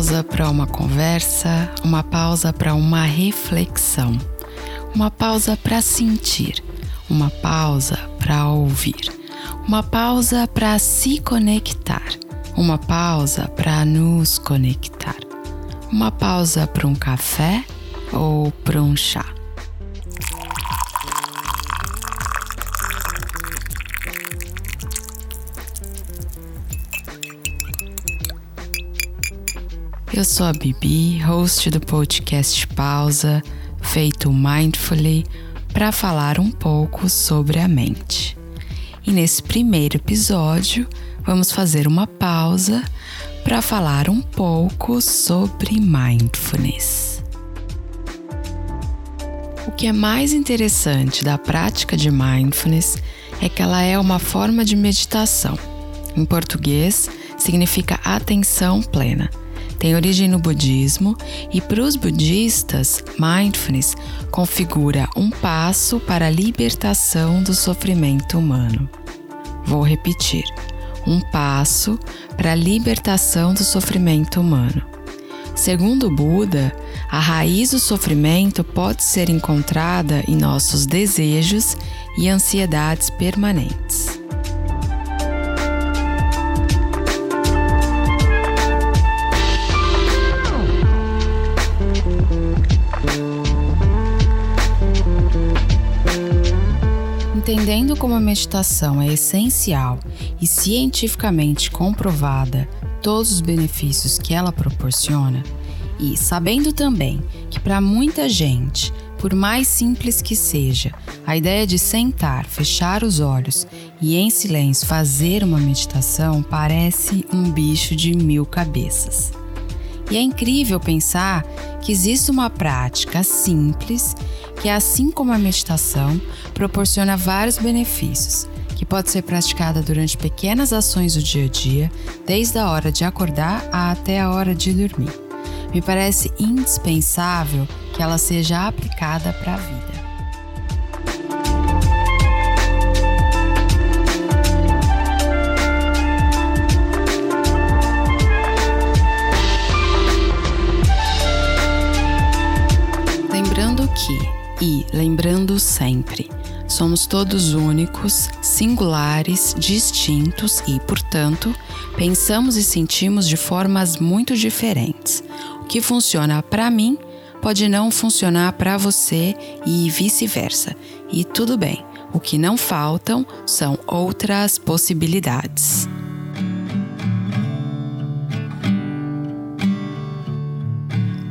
pausa para uma conversa, uma pausa para uma reflexão, uma pausa para sentir, uma pausa para ouvir, uma pausa para se conectar, uma pausa para nos conectar, uma pausa para um café ou para um chá. Eu sou a Bibi, host do podcast Pausa, feito mindfully, para falar um pouco sobre a mente. E nesse primeiro episódio, vamos fazer uma pausa para falar um pouco sobre mindfulness. O que é mais interessante da prática de mindfulness é que ela é uma forma de meditação. Em português, significa atenção plena tem origem no budismo e para os budistas, mindfulness configura um passo para a libertação do sofrimento humano. Vou repetir: um passo para a libertação do sofrimento humano. Segundo o Buda, a raiz do sofrimento pode ser encontrada em nossos desejos e ansiedades permanentes. Entendendo como a meditação é essencial e cientificamente comprovada todos os benefícios que ela proporciona, e sabendo também que para muita gente, por mais simples que seja, a ideia de sentar, fechar os olhos e em silêncio fazer uma meditação parece um bicho de mil cabeças. E é incrível pensar que existe uma prática simples que, assim como a meditação, proporciona vários benefícios, que pode ser praticada durante pequenas ações do dia a dia, desde a hora de acordar até a hora de dormir. Me parece indispensável que ela seja aplicada para a vida. E, lembrando sempre, somos todos únicos, singulares, distintos e, portanto, pensamos e sentimos de formas muito diferentes. O que funciona para mim pode não funcionar para você e vice-versa. E tudo bem, o que não faltam são outras possibilidades.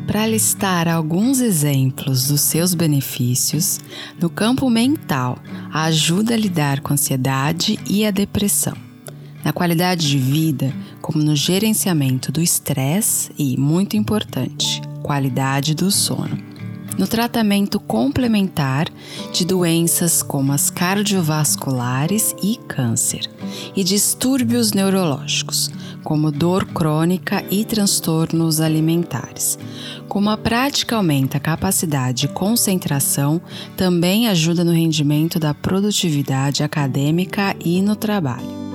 Para listar alguns exemplos dos seus benefícios, no campo mental, ajuda a lidar com a ansiedade e a depressão. Na qualidade de vida, como no gerenciamento do estresse e, muito importante, qualidade do sono. No tratamento complementar de doenças como as cardiovasculares e câncer, e distúrbios neurológicos, como dor crônica e transtornos alimentares. Como a prática aumenta a capacidade de concentração, também ajuda no rendimento da produtividade acadêmica e no trabalho.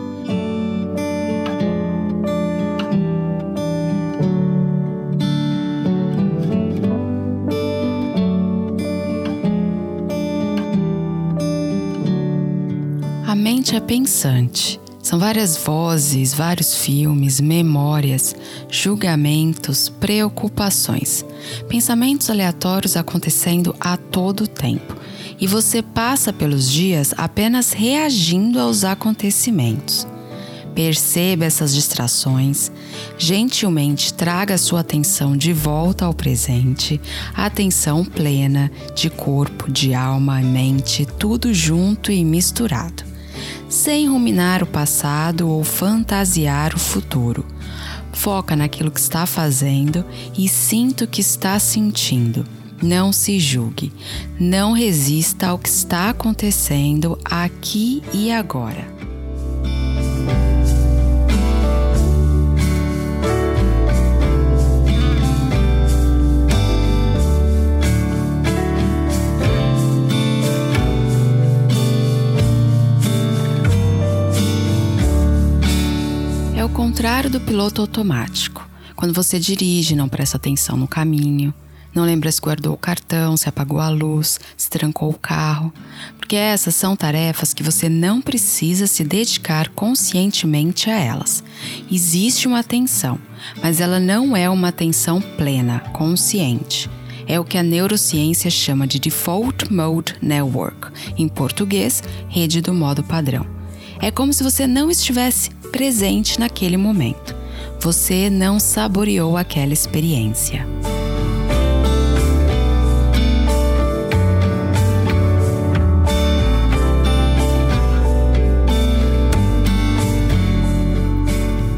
Mente é pensante. São várias vozes, vários filmes, memórias, julgamentos, preocupações, pensamentos aleatórios acontecendo a todo tempo. E você passa pelos dias apenas reagindo aos acontecimentos. Perceba essas distrações, gentilmente traga sua atenção de volta ao presente, atenção plena de corpo, de alma, mente, tudo junto e misturado sem ruminar o passado ou fantasiar o futuro. Foca naquilo que está fazendo e sinta o que está sentindo. Não se julgue. Não resista ao que está acontecendo aqui e agora. Contrário do piloto automático. Quando você dirige, não presta atenção no caminho, não lembra se guardou o cartão, se apagou a luz, se trancou o carro, porque essas são tarefas que você não precisa se dedicar conscientemente a elas. Existe uma atenção, mas ela não é uma atenção plena, consciente. É o que a neurociência chama de Default Mode Network, em português, rede do modo padrão. É como se você não estivesse presente naquele momento. Você não saboreou aquela experiência.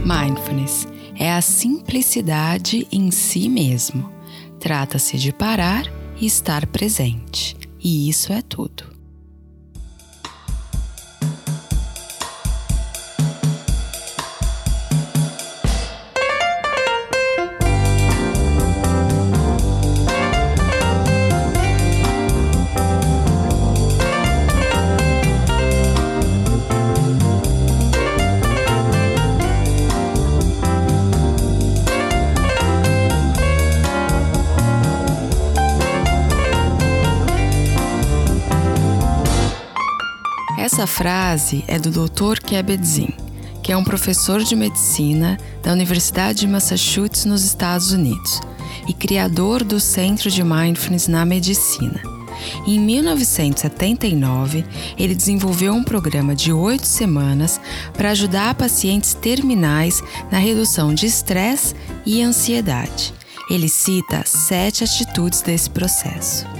Mindfulness é a simplicidade em si mesmo. Trata-se de parar e estar presente. E isso é tudo. Essa frase é do Dr. Kabat-Zinn, que é um professor de medicina da Universidade de Massachusetts nos Estados Unidos e criador do Centro de Mindfulness na Medicina. Em 1979, ele desenvolveu um programa de oito semanas para ajudar pacientes terminais na redução de estresse e ansiedade. Ele cita sete atitudes desse processo.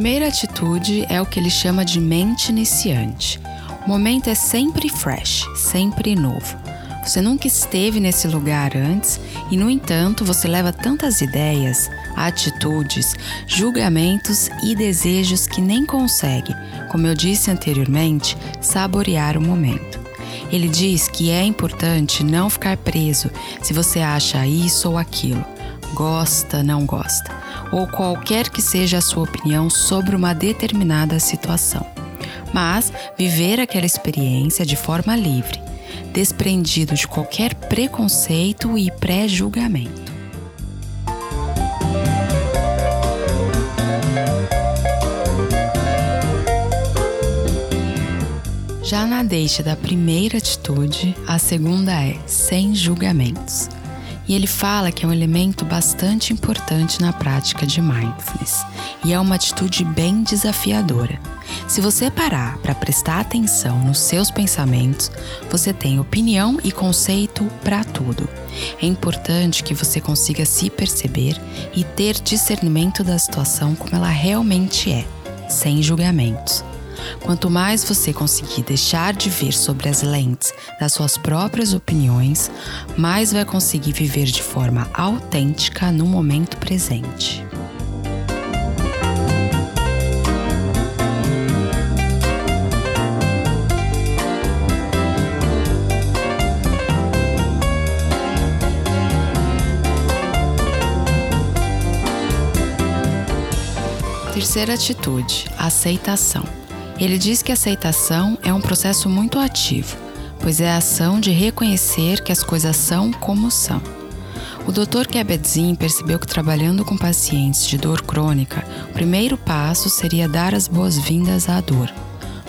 Primeira atitude é o que ele chama de mente iniciante. O momento é sempre fresh, sempre novo. Você nunca esteve nesse lugar antes e, no entanto, você leva tantas ideias, atitudes, julgamentos e desejos que nem consegue, como eu disse anteriormente, saborear o momento. Ele diz que é importante não ficar preso se você acha isso ou aquilo, gosta, não gosta ou qualquer que seja a sua opinião sobre uma determinada situação, mas viver aquela experiência de forma livre, desprendido de qualquer preconceito e pré-julgamento. Já na deixa da primeira atitude, a segunda é sem julgamentos e ele fala que é um elemento bastante importante na prática de mindfulness e é uma atitude bem desafiadora. Se você parar para prestar atenção nos seus pensamentos, você tem opinião e conceito para tudo. É importante que você consiga se perceber e ter discernimento da situação como ela realmente é, sem julgamentos. Quanto mais você conseguir deixar de ver sobre as lentes das suas próprias opiniões, mais vai conseguir viver de forma autêntica no momento presente. Terceira atitude: aceitação. Ele diz que a aceitação é um processo muito ativo, pois é a ação de reconhecer que as coisas são como são. O Dr. Kabat-Zinn percebeu que trabalhando com pacientes de dor crônica, o primeiro passo seria dar as boas-vindas à dor,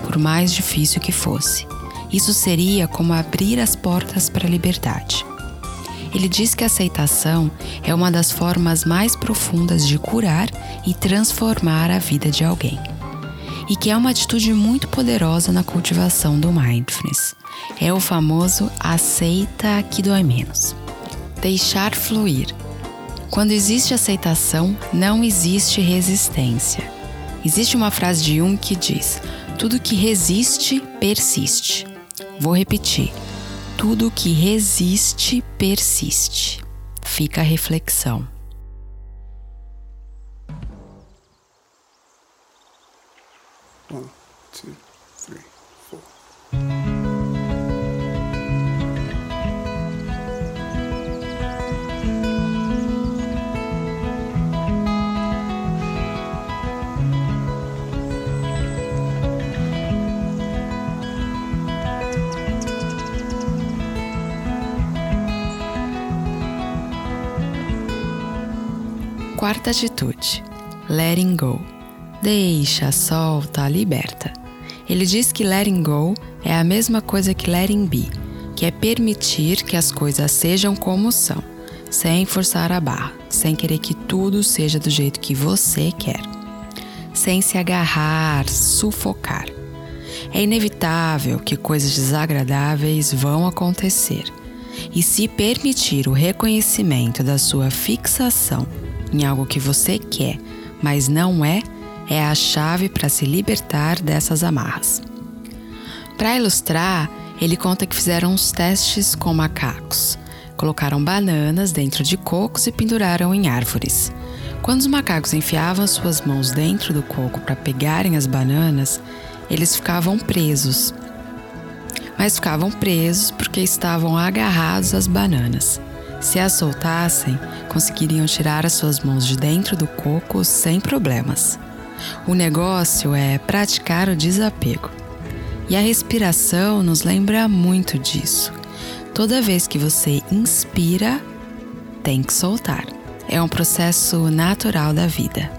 por mais difícil que fosse. Isso seria como abrir as portas para a liberdade. Ele diz que a aceitação é uma das formas mais profundas de curar e transformar a vida de alguém e que é uma atitude muito poderosa na cultivação do mindfulness. É o famoso aceita que dói menos. Deixar fluir. Quando existe aceitação, não existe resistência. Existe uma frase de Jung que diz: tudo que resiste, persiste. Vou repetir: tudo que resiste, persiste. Fica a reflexão. Quarta atitude: letting go. Deixa, solta, liberta. Ele diz que letting go é a mesma coisa que letting be, que é permitir que as coisas sejam como são, sem forçar a barra, sem querer que tudo seja do jeito que você quer, sem se agarrar, sufocar. É inevitável que coisas desagradáveis vão acontecer. E se permitir o reconhecimento da sua fixação em algo que você quer, mas não é, é a chave para se libertar dessas amarras. Para ilustrar, ele conta que fizeram uns testes com macacos. Colocaram bananas dentro de cocos e penduraram em árvores. Quando os macacos enfiavam suas mãos dentro do coco para pegarem as bananas, eles ficavam presos. Mas ficavam presos porque estavam agarrados às bananas. Se as soltassem, conseguiriam tirar as suas mãos de dentro do coco sem problemas. O negócio é praticar o desapego. E a respiração nos lembra muito disso. Toda vez que você inspira, tem que soltar. É um processo natural da vida.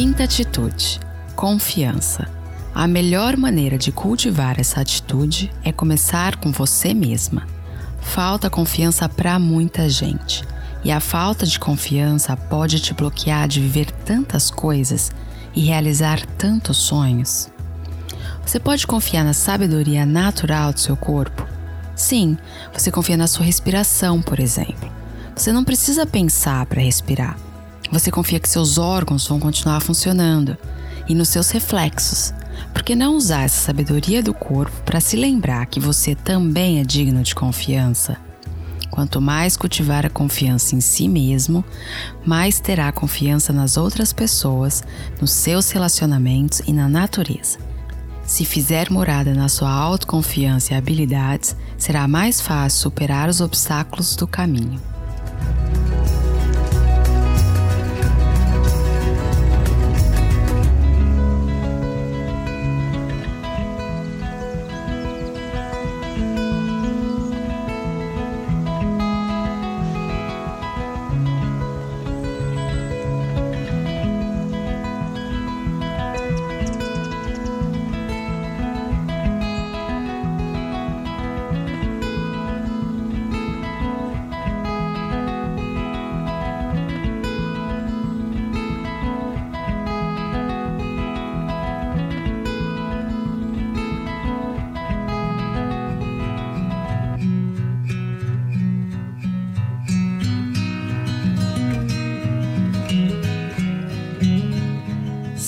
Quinta atitude: confiança. A melhor maneira de cultivar essa atitude é começar com você mesma. Falta confiança para muita gente, e a falta de confiança pode te bloquear de viver tantas coisas e realizar tantos sonhos. Você pode confiar na sabedoria natural do seu corpo? Sim, você confia na sua respiração, por exemplo. Você não precisa pensar para respirar. Você confia que seus órgãos vão continuar funcionando e nos seus reflexos. Por que não usar essa sabedoria do corpo para se lembrar que você também é digno de confiança? Quanto mais cultivar a confiança em si mesmo, mais terá confiança nas outras pessoas, nos seus relacionamentos e na natureza. Se fizer morada na sua autoconfiança e habilidades, será mais fácil superar os obstáculos do caminho.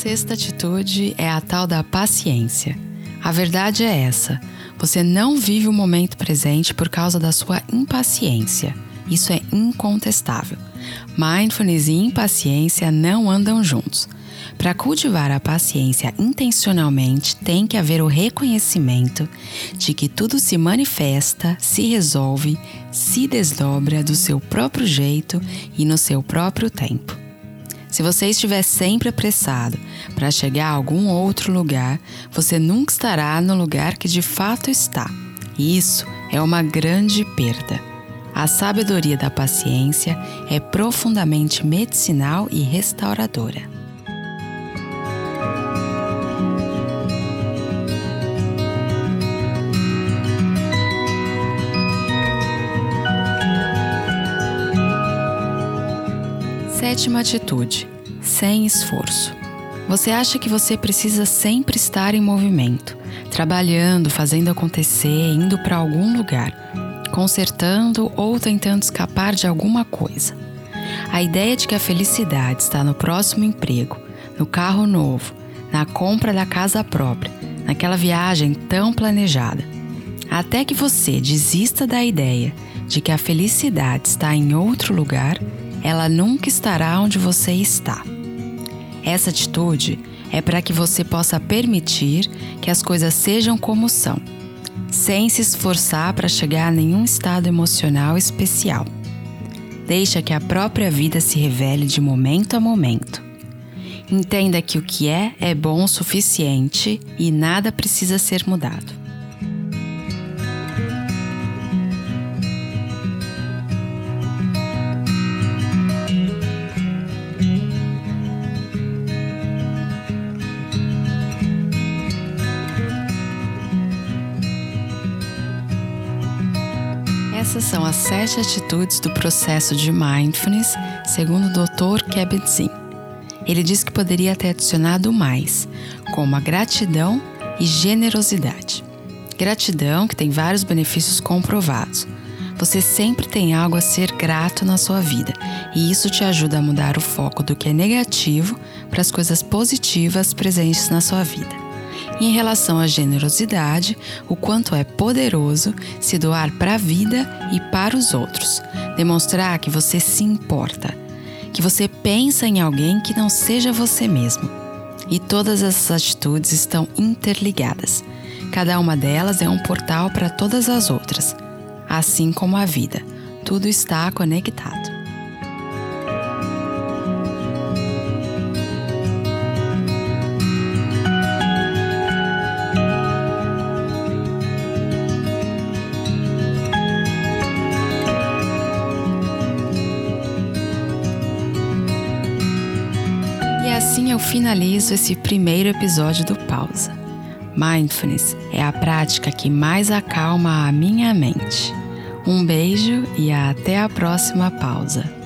Sexta atitude é a tal da paciência. A verdade é essa: você não vive o momento presente por causa da sua impaciência. Isso é incontestável. Mindfulness e impaciência não andam juntos. Para cultivar a paciência intencionalmente, tem que haver o reconhecimento de que tudo se manifesta, se resolve, se desdobra do seu próprio jeito e no seu próprio tempo. Se você estiver sempre apressado para chegar a algum outro lugar, você nunca estará no lugar que de fato está. E isso é uma grande perda. A sabedoria da paciência é profundamente medicinal e restauradora. Sétima atitude: sem esforço. Você acha que você precisa sempre estar em movimento, trabalhando, fazendo acontecer, indo para algum lugar, consertando ou tentando escapar de alguma coisa. A ideia de que a felicidade está no próximo emprego, no carro novo, na compra da casa própria, naquela viagem tão planejada. Até que você desista da ideia de que a felicidade está em outro lugar ela nunca estará onde você está. Essa atitude é para que você possa permitir que as coisas sejam como são, sem se esforçar para chegar a nenhum estado emocional especial. Deixa que a própria vida se revele de momento a momento. Entenda que o que é é bom o suficiente e nada precisa ser mudado. Sete atitudes do processo de mindfulness, segundo o Dr. Kabat-Zinn. Ele diz que poderia ter adicionado mais, como a gratidão e generosidade. Gratidão, que tem vários benefícios comprovados. Você sempre tem algo a ser grato na sua vida, e isso te ajuda a mudar o foco do que é negativo para as coisas positivas presentes na sua vida. Em relação à generosidade, o quanto é poderoso se doar para a vida e para os outros, demonstrar que você se importa, que você pensa em alguém que não seja você mesmo. E todas essas atitudes estão interligadas. Cada uma delas é um portal para todas as outras, assim como a vida. Tudo está conectado. Finalizo esse primeiro episódio do Pausa. Mindfulness é a prática que mais acalma a minha mente. Um beijo e até a próxima pausa.